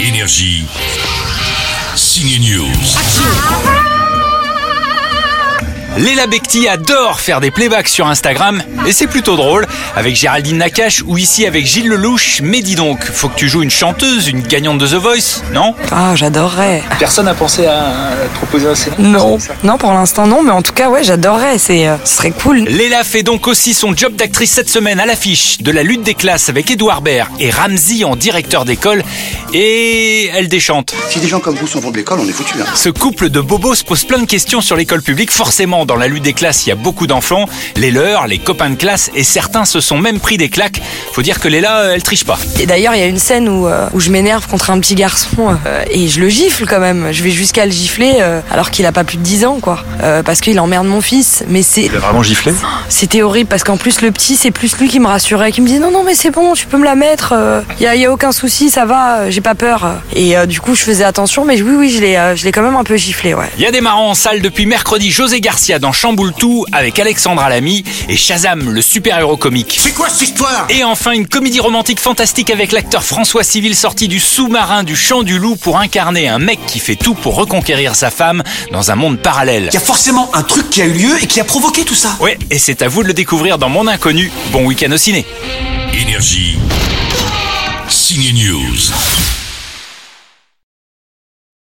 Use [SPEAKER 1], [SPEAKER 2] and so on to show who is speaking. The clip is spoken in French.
[SPEAKER 1] Énergie. Signe News.
[SPEAKER 2] Léla Becti adore faire des playbacks sur Instagram et c'est plutôt drôle avec Géraldine Nakache ou ici avec Gilles Lelouch. Mais dis donc, faut que tu joues une chanteuse, une gagnante de The Voice, non?
[SPEAKER 3] Ah, j'adorerais.
[SPEAKER 2] Personne n'a pensé à, te proposer un scénario
[SPEAKER 3] Non, non pour l'instant non, mais en tout cas ouais, j'adorerais, c'est euh, ce serait cool.
[SPEAKER 2] Léla fait donc aussi son job d'actrice cette semaine à l'affiche de la lutte des classes avec Edouard Baird et Ramsey en directeur d'école et elle déchante.
[SPEAKER 4] Si des gens comme vous s'en vont de l'école, on est foutus. Hein.
[SPEAKER 2] Ce couple de bobos se pose plein de questions sur l'école publique. Forcément, dans la lutte des classes, il y a beaucoup d'enfants, les leurs, les copains de classe, et certains se sont même pris des claques. Faut dire que Léla, euh, elle triche pas.
[SPEAKER 3] Et d'ailleurs, il y a une scène où, euh, où je m'énerve contre un petit garçon euh, et je le gifle quand même. Je vais jusqu'à le gifler euh, alors qu'il a pas plus de 10 ans, quoi. Euh, parce qu'il emmerde mon fils. Mais c'est.
[SPEAKER 2] Il a vraiment giflé?
[SPEAKER 3] C'était horrible parce qu'en plus, le petit, c'est plus lui qui me rassurait, qui me disait non, non, mais c'est bon, tu peux me la mettre. Il y, a, y a aucun souci, ça va, j'ai pas peur. Et euh, du coup, je faisais attention, mais oui, oui, je l'ai, euh, je l'ai quand même un peu giflé, ouais.
[SPEAKER 2] Il y a des marrants en salle depuis mercredi. José Garcia dans Chamboule tout avec Alexandra Lamy et Shazam, le super-héros comique.
[SPEAKER 4] C'est quoi cette histoire?
[SPEAKER 2] Et enfin, une comédie romantique fantastique avec l'acteur François Civil sorti du sous-marin du Champ du Loup pour incarner un mec qui fait tout pour reconquérir sa femme dans un monde parallèle.
[SPEAKER 4] Il y a forcément un truc qui a eu lieu et qui a provoqué tout ça.
[SPEAKER 2] Ouais, et c'est à vous de le découvrir dans Mon Inconnu. Bon week-end au ciné.
[SPEAKER 1] Énergie. Signe News.